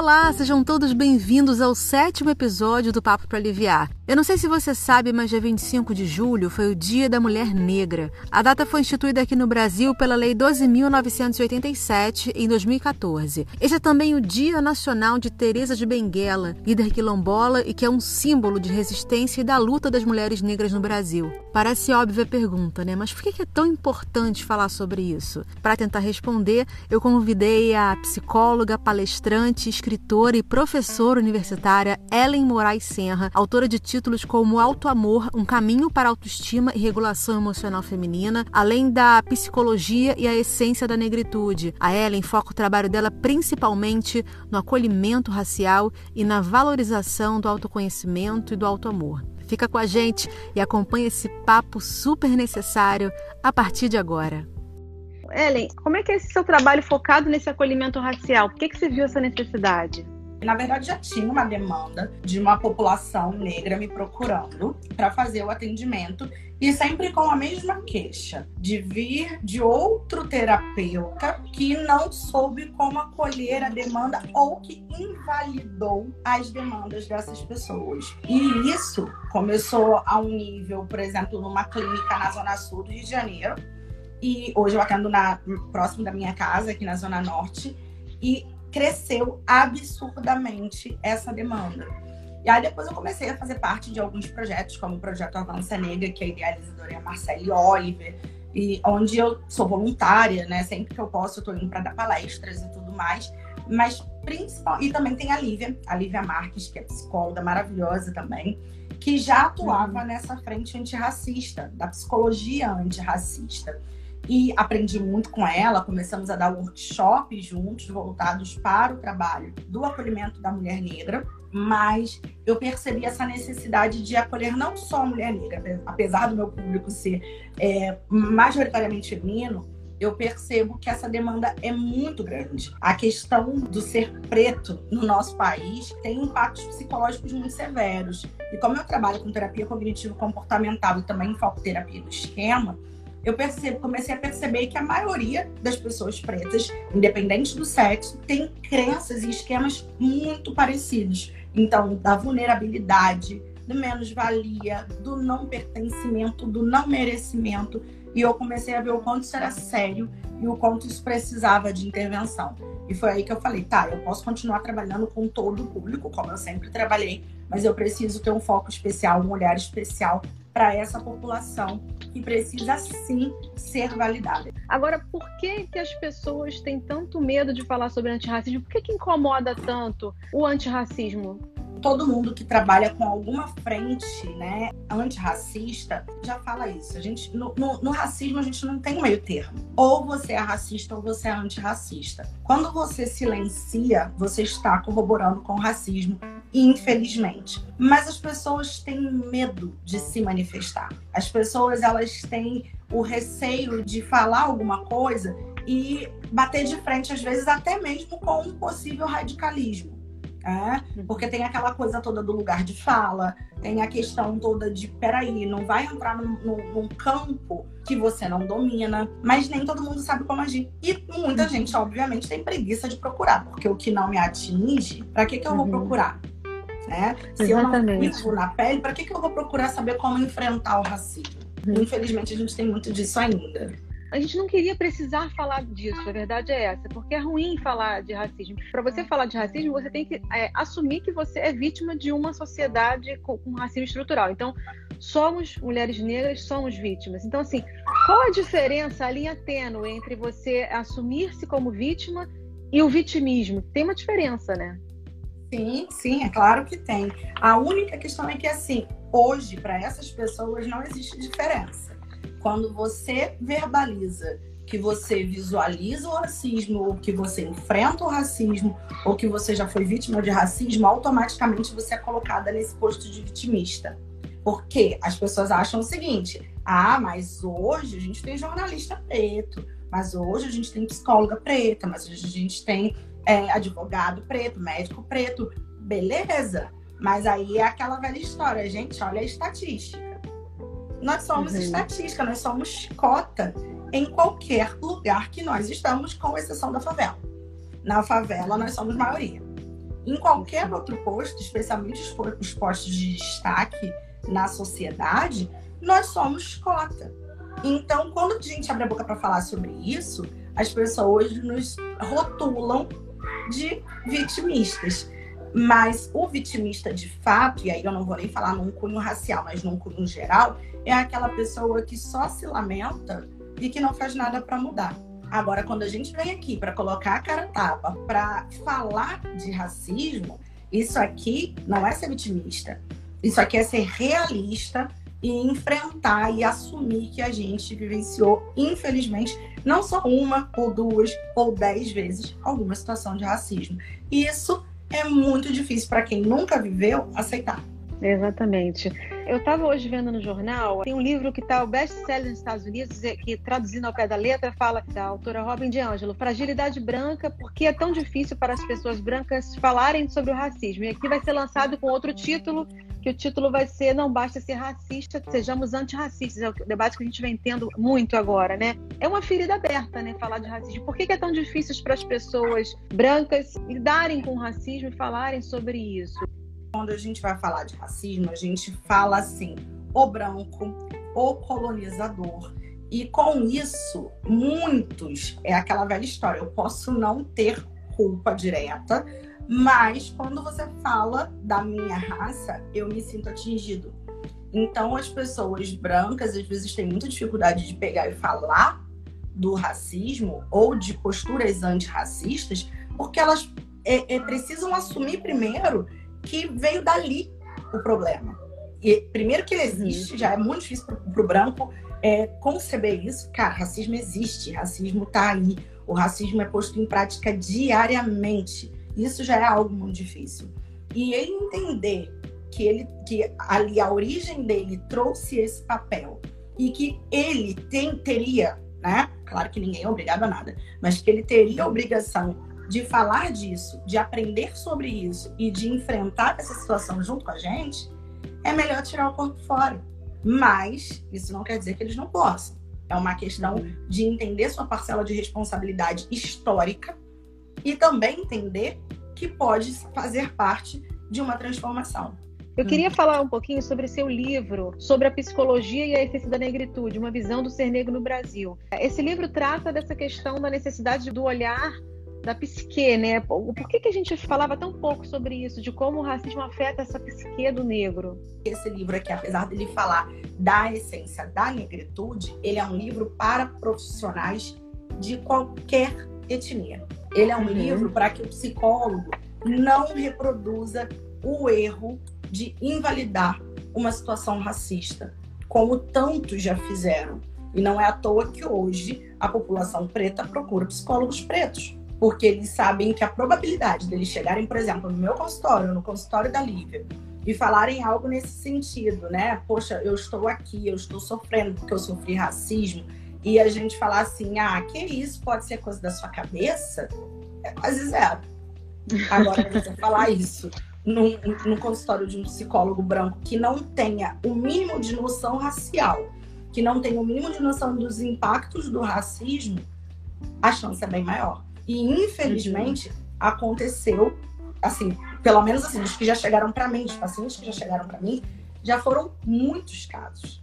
Olá, sejam todos bem-vindos ao sétimo episódio do Papo para Aliviar. Eu não sei se você sabe, mas dia 25 de julho foi o Dia da Mulher Negra. A data foi instituída aqui no Brasil pela Lei 12.987 em 2014. Este é também o Dia Nacional de Teresa de Benguela, líder quilombola e que é um símbolo de resistência e da luta das mulheres negras no Brasil. Parece óbvia a pergunta, né? Mas por que é tão importante falar sobre isso? Para tentar responder, eu convidei a psicóloga, palestrante, escritora e professora universitária Ellen Moraes Senra, autora de títulos como Auto Amor, Um Caminho para a Autoestima e Regulação Emocional Feminina, além da Psicologia e a Essência da Negritude. A Ellen foca o trabalho dela principalmente no acolhimento racial e na valorização do autoconhecimento e do auto-amor. Fica com a gente e acompanha esse papo super necessário a partir de agora. Ellen, como é que é esse seu trabalho focado nesse acolhimento racial? Por que, que você viu essa necessidade? Na verdade, já tinha uma demanda de uma população negra me procurando para fazer o atendimento e sempre com a mesma queixa de vir de outro terapeuta que não soube como acolher a demanda ou que invalidou as demandas dessas pessoas. E isso começou a um nível, por exemplo, numa clínica na Zona Sul do Rio de Janeiro, e hoje eu atendo na, próximo da minha casa, aqui na Zona Norte, e cresceu absurdamente essa demanda. E aí depois eu comecei a fazer parte de alguns projetos, como o projeto Avança Negra, que a idealizadora é a Marcele Oliver, e onde eu sou voluntária, né? Sempre que eu posso, eu tô indo para dar palestras e tudo mais. Mas principal, e também tem a Lívia, a Lívia Marques, que é psicóloga maravilhosa também, que já atuava uhum. nessa frente antirracista, da psicologia antirracista e aprendi muito com ela. Começamos a dar workshops juntos, voltados para o trabalho do acolhimento da mulher negra. Mas eu percebi essa necessidade de acolher não só a mulher negra, apesar do meu público ser é, majoritariamente feminino, eu percebo que essa demanda é muito grande. A questão do ser preto no nosso país tem impactos psicológicos muito severos. E como eu trabalho com terapia cognitivo-comportamental e também foco terapia do esquema, eu percebo, comecei a perceber que a maioria das pessoas pretas, independente do sexo, tem crenças e esquemas muito parecidos. Então, da vulnerabilidade, do menos-valia, do não pertencimento, do não merecimento. E eu comecei a ver o quanto isso era sério e o quanto isso precisava de intervenção. E foi aí que eu falei, tá, eu posso continuar trabalhando com todo o público, como eu sempre trabalhei, mas eu preciso ter um foco especial, um olhar especial para essa população que precisa sim ser validada. Agora, por que, que as pessoas têm tanto medo de falar sobre antirracismo? Por que, que incomoda tanto o antirracismo? todo mundo que trabalha com alguma frente né, antirracista já fala isso. A gente, no, no, no, racismo, a gente não tem meio termo. Ou você é racista ou você é antirracista. Quando você silencia, você está corroborando com o racismo, infelizmente. Mas as pessoas têm medo de se manifestar. As pessoas, elas têm o receio de falar alguma coisa e bater de frente, às vezes, até mesmo com um possível radicalismo. É, porque tem aquela coisa toda do lugar de fala, tem a questão toda de peraí, não vai entrar num, num, num, campo que você não domina, mas nem todo mundo sabe como agir. E muita uhum. gente, obviamente, tem preguiça de procurar, porque o que não me atinge, para que, que eu vou uhum. procurar? Né? Se Exatamente. eu não vivo na pele, para que, que eu vou procurar saber como enfrentar o racismo? Uhum. Infelizmente, a gente tem muito disso ainda a gente não queria precisar falar disso, a verdade é essa, porque é ruim falar de racismo. Para você falar de racismo, você tem que é, assumir que você é vítima de uma sociedade com, com racismo estrutural. Então, somos mulheres negras, somos vítimas. Então, assim, qual a diferença, a linha tênue entre você assumir-se como vítima e o vitimismo? Tem uma diferença, né? Sim, sim, é claro que tem. A única questão é que, assim, hoje, para essas pessoas, não existe diferença quando você verbaliza que você visualiza o racismo, ou que você enfrenta o racismo, ou que você já foi vítima de racismo, automaticamente você é colocada nesse posto de vitimista. Porque as pessoas acham o seguinte: ah, mas hoje a gente tem jornalista preto, mas hoje a gente tem psicóloga preta, mas hoje a gente tem é, advogado preto, médico preto. Beleza, mas aí é aquela velha história, gente, olha a estatística. Nós somos uhum. estatística, nós somos cota em qualquer lugar que nós estamos, com exceção da favela. Na favela, nós somos maioria. em qualquer outro posto, especialmente os postos de destaque na sociedade, nós somos cota. Então, quando a gente abre a boca para falar sobre isso, as pessoas nos rotulam de vitimistas. Mas o vitimista de fato, e aí eu não vou nem falar num cunho racial, mas num cunho geral, é aquela pessoa que só se lamenta e que não faz nada para mudar. Agora, quando a gente vem aqui para colocar a cara tapa, para falar de racismo, isso aqui não é ser vitimista. Isso aqui é ser realista e enfrentar e assumir que a gente vivenciou, infelizmente, não só uma ou duas ou dez vezes alguma situação de racismo. E isso é muito difícil para quem nunca viveu aceitar. Exatamente. Eu estava hoje vendo no jornal, tem um livro que está o best-seller nos Estados Unidos, que traduzindo ao pé da letra, fala da autora Robin DiAngelo, Fragilidade Branca, porque é tão difícil para as pessoas brancas falarem sobre o racismo. E aqui vai ser lançado com outro título, que o título vai ser Não Basta Ser Racista, Sejamos Antirracistas. É o debate que a gente vem tendo muito agora, né? É uma ferida aberta, né, falar de racismo. Por que, que é tão difícil para as pessoas brancas lidarem com o racismo e falarem sobre isso? Quando a gente vai falar de racismo, a gente fala assim, o branco, o colonizador. E com isso, muitos, é aquela velha história, eu posso não ter culpa direta, mas quando você fala da minha raça, eu me sinto atingido. Então, as pessoas brancas às vezes têm muita dificuldade de pegar e falar do racismo ou de posturas antirracistas, porque elas é, é, precisam assumir primeiro que veio dali o problema. E primeiro que ele existe, já é muito difícil para o branco é, conceber isso. Cara, racismo existe, racismo está aí. O racismo é posto em prática diariamente. Isso já é algo muito difícil. E entender que ele, que ali a origem dele trouxe esse papel e que ele tem, teria, né? Claro que ninguém é obrigado a nada, mas que ele teria a obrigação de falar disso, de aprender sobre isso e de enfrentar essa situação junto com a gente, é melhor tirar o corpo fora. Mas isso não quer dizer que eles não possam. É uma questão de entender sua parcela de responsabilidade histórica e também entender que pode fazer parte de uma transformação. Eu queria falar um pouquinho sobre seu livro, sobre a psicologia e a essência da negritude, uma visão do ser negro no Brasil. Esse livro trata dessa questão da necessidade do olhar da psique, né? Por que, que a gente falava tão pouco sobre isso, de como o racismo afeta essa psique do negro? Esse livro aqui, apesar dele falar da essência da negritude, ele é um livro para profissionais de qualquer etnia. Ele é um uhum. livro para que o psicólogo não reproduza o erro de invalidar uma situação racista, como tantos já fizeram. E não é à toa que hoje a população preta procura psicólogos pretos porque eles sabem que a probabilidade deles chegarem, por exemplo, no meu consultório, no consultório da Lívia, e falarem algo nesse sentido, né? Poxa, eu estou aqui, eu estou sofrendo porque eu sofri racismo, e a gente falar assim, ah, que isso pode ser coisa da sua cabeça, é quase zero. Agora, você falar isso num, num consultório de um psicólogo branco que não tenha o mínimo de noção racial, que não tenha o mínimo de noção dos impactos do racismo, a chance é bem maior. E infelizmente uhum. aconteceu, assim, pelo menos assim, os que já chegaram para mim, os pacientes que já chegaram para mim, já foram muitos casos.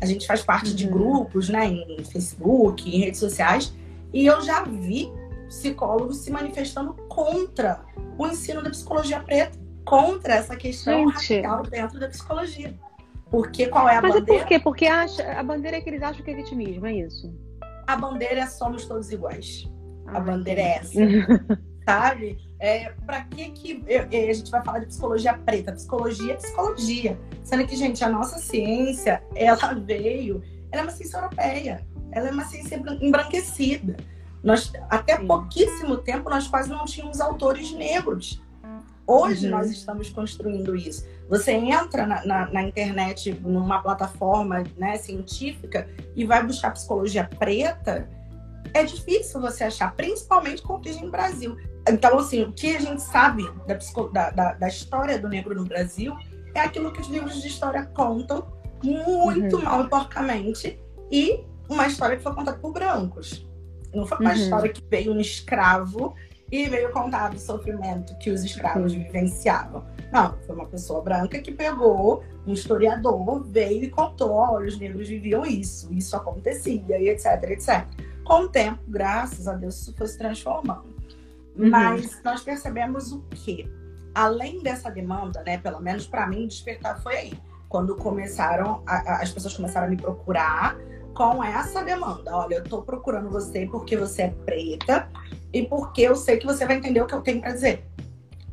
A gente faz parte uhum. de grupos, né, em Facebook, em redes sociais, e eu já vi psicólogos se manifestando contra o ensino da psicologia preta, contra essa questão gente. racial dentro da psicologia. Porque qual é a Mas bandeira? Mas é por quê? Porque a, a bandeira é que eles acham que é vitimismo, é isso? A bandeira é somos todos iguais a bandeira é essa. sabe? É, para que, que eu, a gente vai falar de psicologia preta? Psicologia é psicologia. Sendo que, gente, a nossa ciência, ela veio, ela é uma ciência europeia, ela é uma ciência embranquecida. Nós, até Sim. pouquíssimo tempo, nós quase não tínhamos autores negros. Hoje uhum. nós estamos construindo isso. Você entra na, na, na, internet, numa plataforma né, científica, e vai buscar psicologia preta, é difícil você achar, principalmente com origem no Brasil. Então, assim, o que a gente sabe da, da, da, história do negro no Brasil é aquilo que os livros de história contam muito uhum. mal e porcamente e uma história que foi contada por brancos. Não foi uma uhum. história que veio um escravo e veio contar do sofrimento que os escravos vivenciavam. Não, foi uma pessoa branca que pegou um historiador, veio e contou: olha, os negros viviam isso, isso acontecia, e etc, etc. Com o tempo, graças a Deus, isso foi se transformando. Uhum. Mas nós percebemos o quê? Além dessa demanda, né, pelo menos para mim, despertar foi aí. Quando começaram, a, a, as pessoas começaram a me procurar com essa demanda. Olha, eu tô procurando você porque você é preta e porque eu sei que você vai entender o que eu tenho para dizer.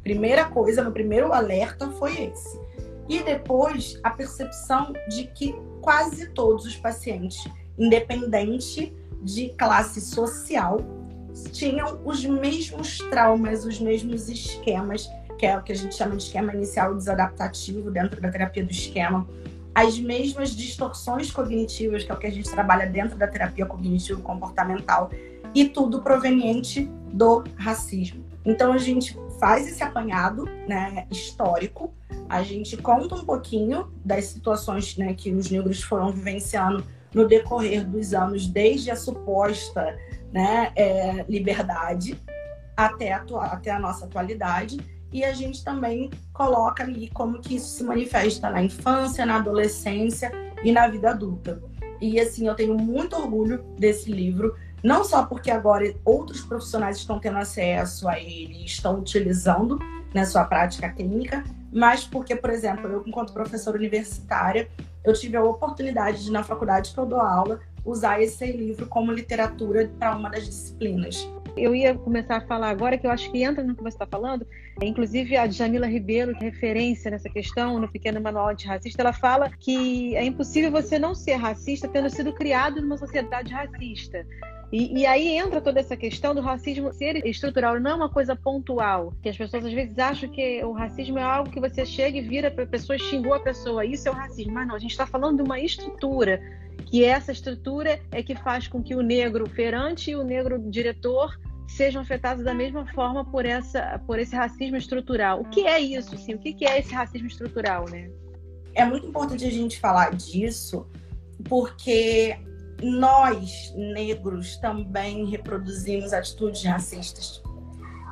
Primeira coisa, meu primeiro alerta foi esse. E depois a percepção de que quase todos os pacientes, independente de classe social, tinham os mesmos traumas, os mesmos esquemas, que é o que a gente chama de esquema inicial desadaptativo dentro da terapia do esquema, as mesmas distorções cognitivas, que é o que a gente trabalha dentro da terapia cognitivo-comportamental, e tudo proveniente do racismo. Então a gente faz esse apanhado né, histórico, a gente conta um pouquinho das situações né, que os negros foram vivenciando no decorrer dos anos, desde a suposta né, é, liberdade até a, até a nossa atualidade. E a gente também coloca ali como que isso se manifesta na infância, na adolescência e na vida adulta. E assim, eu tenho muito orgulho desse livro, não só porque agora outros profissionais estão tendo acesso a ele estão utilizando na sua prática clínica, mas porque, por exemplo, eu, enquanto professora universitária, eu tive a oportunidade de, na faculdade que eu dou aula, usar esse livro como literatura para uma das disciplinas. Eu ia começar a falar agora que eu acho que entra no que você está falando. Inclusive a Jamila Ribeiro, é referência nessa questão no Pequeno Manual Antirracista, ela fala que é impossível você não ser racista tendo sido criado numa sociedade racista. E, e, aí entra toda essa questão do racismo ser estrutural, não é uma coisa pontual. Que as pessoas às vezes acham que o racismo é algo que você chega e vira para a pessoa, xingou a pessoa, isso é o racismo. Mas não, a gente está falando de uma estrutura que essa estrutura é que faz com que o negro feirante e o negro diretor sejam afetados da mesma forma por essa por esse racismo estrutural. O que é isso, sim? O que é esse racismo estrutural, né? É muito importante a gente falar disso, porque nós negros também reproduzimos atitudes racistas.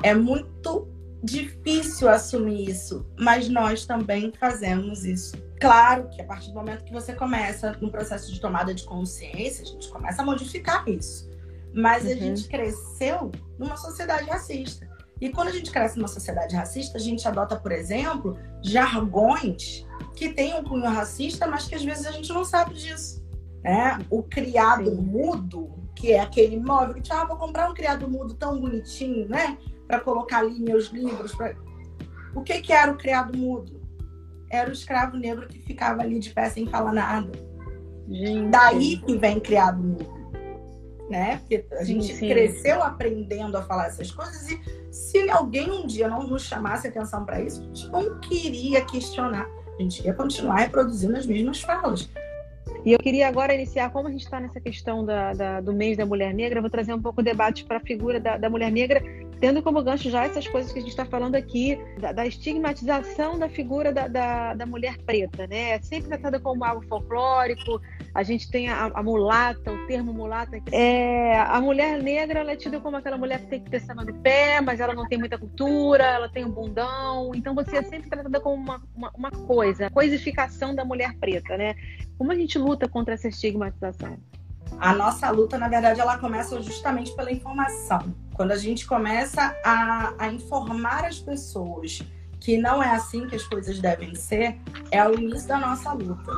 É muito difícil assumir isso, mas nós também fazemos isso. Claro que a partir do momento que você começa no processo de tomada de consciência, a gente começa a modificar isso. Mas uhum. a gente cresceu numa sociedade racista. E quando a gente cresce numa sociedade racista, a gente adota, por exemplo, jargões que têm um cunho racista, mas que às vezes a gente não sabe disso. Né? O criado Sim. mudo, que é aquele imóvel que, ah, vou comprar um criado mudo tão bonitinho, né? Para colocar ali meus livros. Pra... O que, que era o criado mudo? era o escravo negro que ficava ali de pé sem falar nada. Gente. Daí que vem criado mudo. Né? Porque a gente sim, sim. cresceu aprendendo a falar essas coisas e se alguém um dia não nos chamasse atenção para isso, a gente não queria questionar. A gente ia continuar reproduzindo as mesmas falas. E eu queria agora iniciar, como a gente está nessa questão da, da, do mês da mulher negra, vou trazer um pouco o debate para a figura da, da mulher negra tendo como gancho já essas coisas que a gente está falando aqui, da, da, estigmatização da figura da, da, da, mulher preta, né? É sempre tratada como algo folclórico, a gente tem a, a mulata, o termo mulata. É, a mulher negra ela é tida como aquela mulher que tem que ter samba no pé, mas ela não tem muita cultura, ela tem um bundão, então você é sempre tratada como uma, uma, uma coisa, coisificação da mulher preta, né? Como a gente luta contra essa estigmatização? A nossa luta, na verdade, ela começa justamente pela informação. Quando a gente começa a, a informar as pessoas que não é assim que as coisas devem ser, é o início da nossa luta.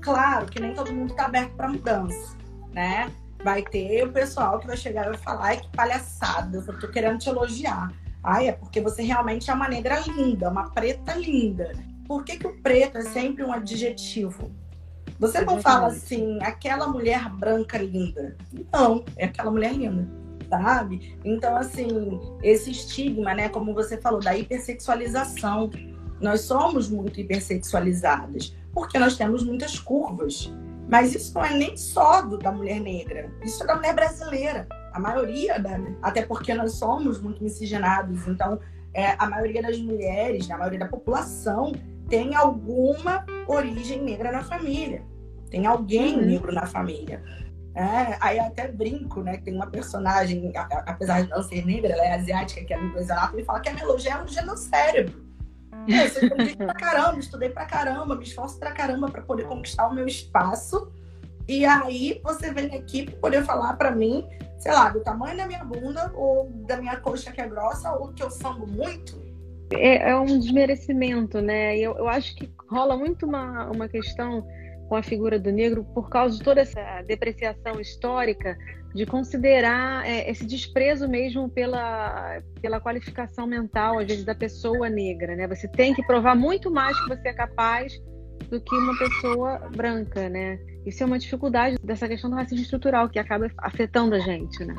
Claro que nem todo mundo está aberto para mudança, né? Vai ter o pessoal que vai chegar e vai falar, ai, que palhaçada, eu tô querendo te elogiar. Ai, é porque você realmente é uma negra linda, uma preta linda. Por que, que o preto é sempre um adjetivo? Você não fala assim, aquela mulher branca linda. Não, é aquela mulher linda, sabe? Então, assim, esse estigma, né, como você falou, da hipersexualização. Nós somos muito hipersexualizadas, porque nós temos muitas curvas. Mas isso não é nem só do, da mulher negra, isso é da mulher brasileira. A maioria, da, até porque nós somos muito miscigenados, então é, a maioria das mulheres, né, a maioria da população tem alguma origem negra na família. Tem alguém uhum. negro na família. É, aí até brinco, né? Tem uma personagem, apesar de não ser negra, ela é asiática, que é no Exato, e fala que a melodia é um no cérebro. É, eu estudei pra caramba, estudei pra caramba, me esforço pra caramba para poder conquistar o meu espaço. E aí você vem aqui para poder falar para mim, sei lá, do tamanho da minha bunda, ou da minha coxa que é grossa, ou que eu sambo muito. É, é um desmerecimento, né? Eu, eu acho que rola muito uma, uma questão com a figura do negro por causa de toda essa depreciação histórica de considerar é, esse desprezo mesmo pela, pela qualificação mental, às vezes, da pessoa negra, né? Você tem que provar muito mais que você é capaz do que uma pessoa branca, né? Isso é uma dificuldade dessa questão do racismo estrutural que acaba afetando a gente, né?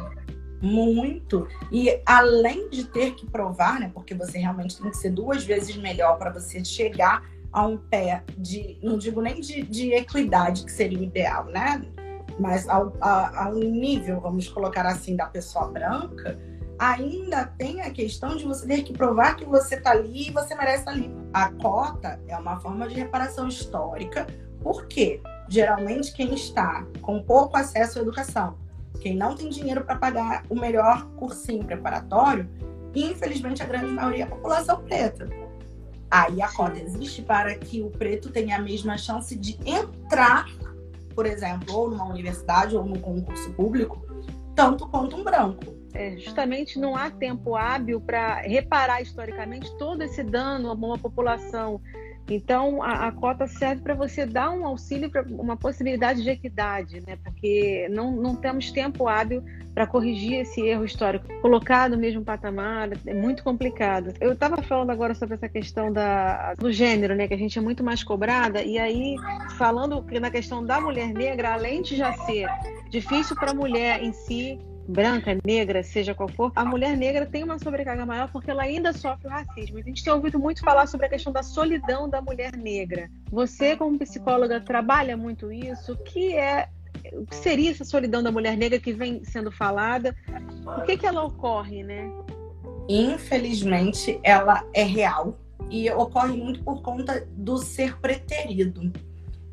Muito. E além de ter que provar, né? Porque você realmente tem que ser duas vezes melhor para você chegar a um pé de, não digo nem de, de equidade, que seria o ideal, né? Mas ao, a, a um nível, vamos colocar assim, da pessoa branca, ainda tem a questão de você ter que provar que você está ali e você merece estar ali. A cota é uma forma de reparação histórica, porque geralmente quem está com pouco acesso à educação, quem não tem dinheiro para pagar o melhor cursinho preparatório, infelizmente a grande maioria é a população preta. Aí a cota existe para que o preto tenha a mesma chance de entrar, por exemplo, ou numa universidade ou num concurso público, tanto quanto um branco. É, justamente não há tempo hábil para reparar historicamente todo esse dano a uma população então, a, a cota serve para você dar um auxílio uma possibilidade de equidade, né? porque não, não temos tempo hábil para corrigir esse erro histórico. Colocar no mesmo patamar é muito complicado. Eu estava falando agora sobre essa questão da, do gênero, né? que a gente é muito mais cobrada, e aí, falando na questão da mulher negra, além de já ser difícil para a mulher em si branca, negra, seja qual for, a mulher negra tem uma sobrecarga maior porque ela ainda sofre o racismo. A gente tem ouvido muito falar sobre a questão da solidão da mulher negra. Você, como psicóloga, trabalha muito isso? O que é o que seria essa solidão da mulher negra que vem sendo falada? Por que, que ela ocorre, né? Infelizmente, ela é real e ocorre muito por conta do ser preterido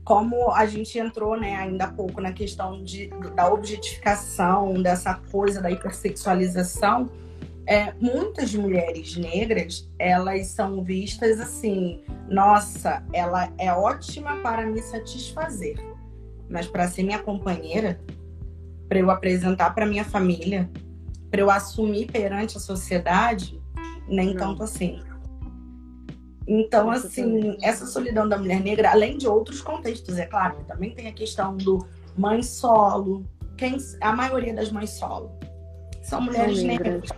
como a gente entrou, né, ainda há pouco na questão de, da objetificação, dessa coisa da hipersexualização, é, muitas mulheres negras, elas são vistas assim, nossa, ela é ótima para me satisfazer, mas para ser minha companheira, para eu apresentar para minha família, para eu assumir perante a sociedade, nem Não. tanto assim. Então, assim, essa solidão da mulher negra, além de outros contextos, é claro, também tem a questão do mãe solo. Quem, a maioria das mães solo são mulheres negras.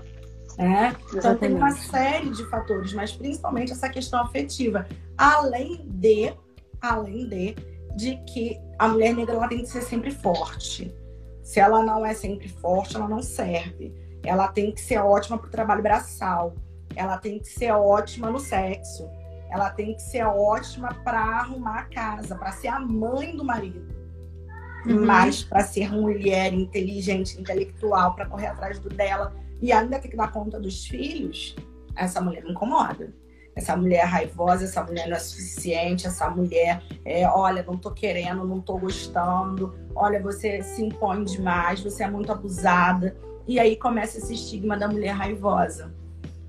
Né? Então tem uma série de fatores, mas principalmente essa questão afetiva. Além de, além de, de que a mulher negra ela tem que ser sempre forte. Se ela não é sempre forte, ela não serve. Ela tem que ser ótima para o trabalho braçal. Ela tem que ser ótima no sexo ela tem que ser ótima para arrumar a casa, para ser a mãe do marido. Uhum. Mas para ser mulher inteligente, intelectual, para correr atrás do dela e ainda ter que dar conta dos filhos, essa mulher me incomoda. Essa mulher é raivosa, essa mulher não é suficiente, essa mulher é, olha, não tô querendo, não tô gostando, olha, você se impõe demais, você é muito abusada. E aí começa esse estigma da mulher raivosa.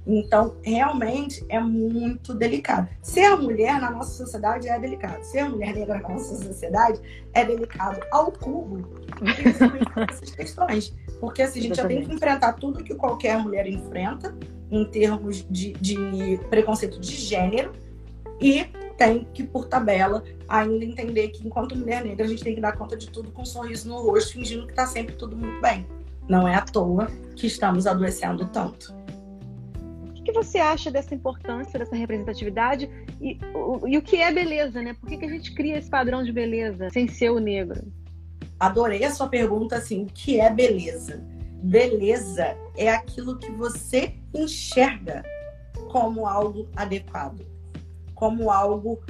Então, realmente é muito delicado. Ser mulher na nossa sociedade é delicado. Ser mulher negra na nossa sociedade é delicado ao cubo, principalmente essas questões. Porque assim, a gente já tem que enfrentar tudo que qualquer mulher enfrenta em termos de, de preconceito de gênero e tem que, por tabela, ainda entender que enquanto mulher negra a gente tem que dar conta de tudo com um sorriso no rosto, fingindo que está sempre tudo muito bem. Não é à toa que estamos adoecendo tanto que você acha dessa importância, dessa representatividade e, o, e o que é beleza, né? Por que, que a gente cria esse padrão de beleza sem ser o negro? Adorei a sua pergunta, assim, o que é beleza? Beleza é aquilo que você enxerga como algo adequado, como algo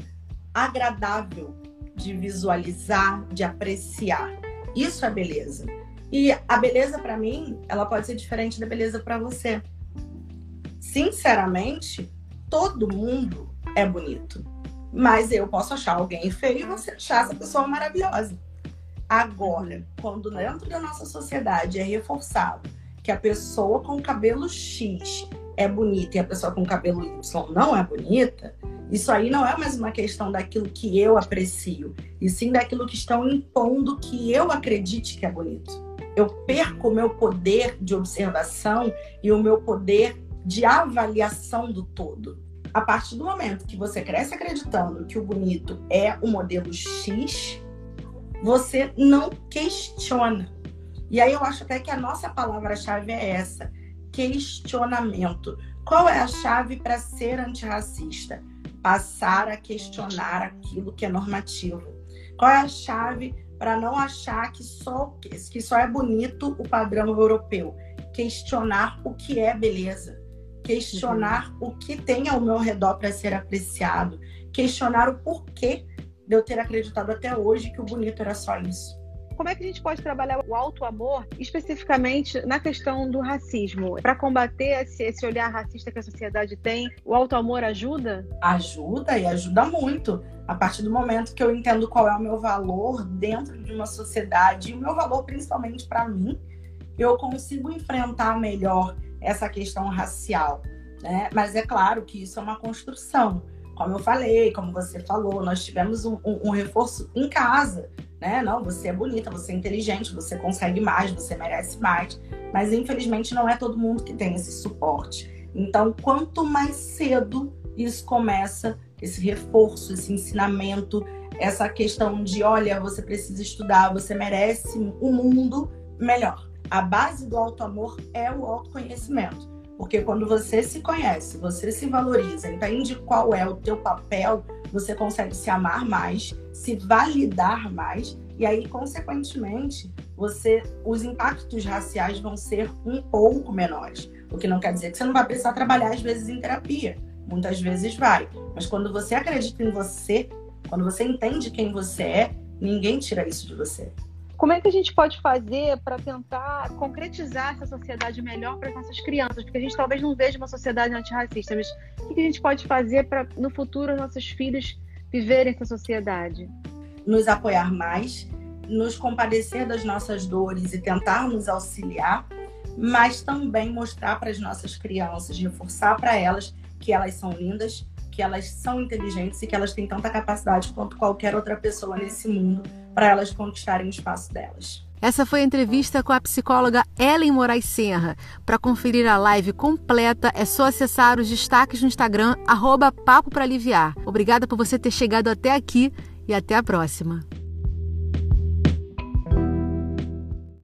agradável de visualizar, de apreciar. Isso é beleza. E a beleza para mim, ela pode ser diferente da beleza para você sinceramente, todo mundo é bonito. Mas eu posso achar alguém feio e você achar essa pessoa maravilhosa. Agora, quando dentro da nossa sociedade é reforçado que a pessoa com cabelo X é bonita e a pessoa com cabelo Y não é bonita, isso aí não é mais uma questão daquilo que eu aprecio, e sim daquilo que estão impondo que eu acredite que é bonito. Eu perco o meu poder de observação e o meu poder de avaliação do todo. A partir do momento que você cresce acreditando que o bonito é o modelo X, você não questiona. E aí eu acho até que a nossa palavra-chave é essa: questionamento. Qual é a chave para ser antirracista? Passar a questionar aquilo que é normativo. Qual é a chave para não achar que só, que só é bonito o padrão europeu? Questionar o que é beleza. Questionar o que tem ao meu redor para ser apreciado. Questionar o porquê de eu ter acreditado até hoje que o bonito era só isso. Como é que a gente pode trabalhar o alto amor especificamente na questão do racismo? Para combater esse, esse, olhar racista que a sociedade tem, o alto amor ajuda? Ajuda e ajuda muito. A partir do momento que eu entendo qual é o meu valor dentro de uma sociedade, e o meu valor principalmente para mim, eu consigo enfrentar melhor essa questão racial. Né? Mas é claro que isso é uma construção. Como eu falei, como você falou, nós tivemos um, um, um reforço em casa né? Não, você é bonita, você é inteligente, você consegue mais, você merece mais. Mas infelizmente não é todo mundo que tem esse suporte. Então, quanto mais cedo isso começa, esse reforço, esse ensinamento, essa questão de, olha, você precisa estudar, você merece o um mundo melhor. A base do auto amor é o autoconhecimento. Porque quando você se conhece, você se valoriza, entende qual é o teu papel, você consegue se amar mais, se validar mais e aí, consequentemente, você, os impactos raciais vão ser um pouco menores. O que não quer dizer que você não vai precisar trabalhar às vezes em terapia. Muitas vezes vai. Mas quando você acredita em você, quando você entende quem você é, ninguém tira isso de você. Como é que a gente pode fazer para tentar concretizar essa sociedade melhor para as nossas crianças? Porque a gente talvez não veja uma sociedade antirracista, mas o que a gente pode fazer para, no futuro, nossos filhos viverem essa sociedade? Nos apoiar mais, nos compadecer das nossas dores e tentar nos auxiliar, mas também mostrar para as nossas crianças, reforçar para elas que elas são lindas, que elas são inteligentes e que elas têm tanta capacidade quanto qualquer outra pessoa nesse mundo para elas conquistarem o espaço delas. Essa foi a entrevista com a psicóloga Ellen Moraes Serra. Para conferir a live completa, é só acessar os destaques no Instagram, arroba Papo Aliviar. Obrigada por você ter chegado até aqui e até a próxima.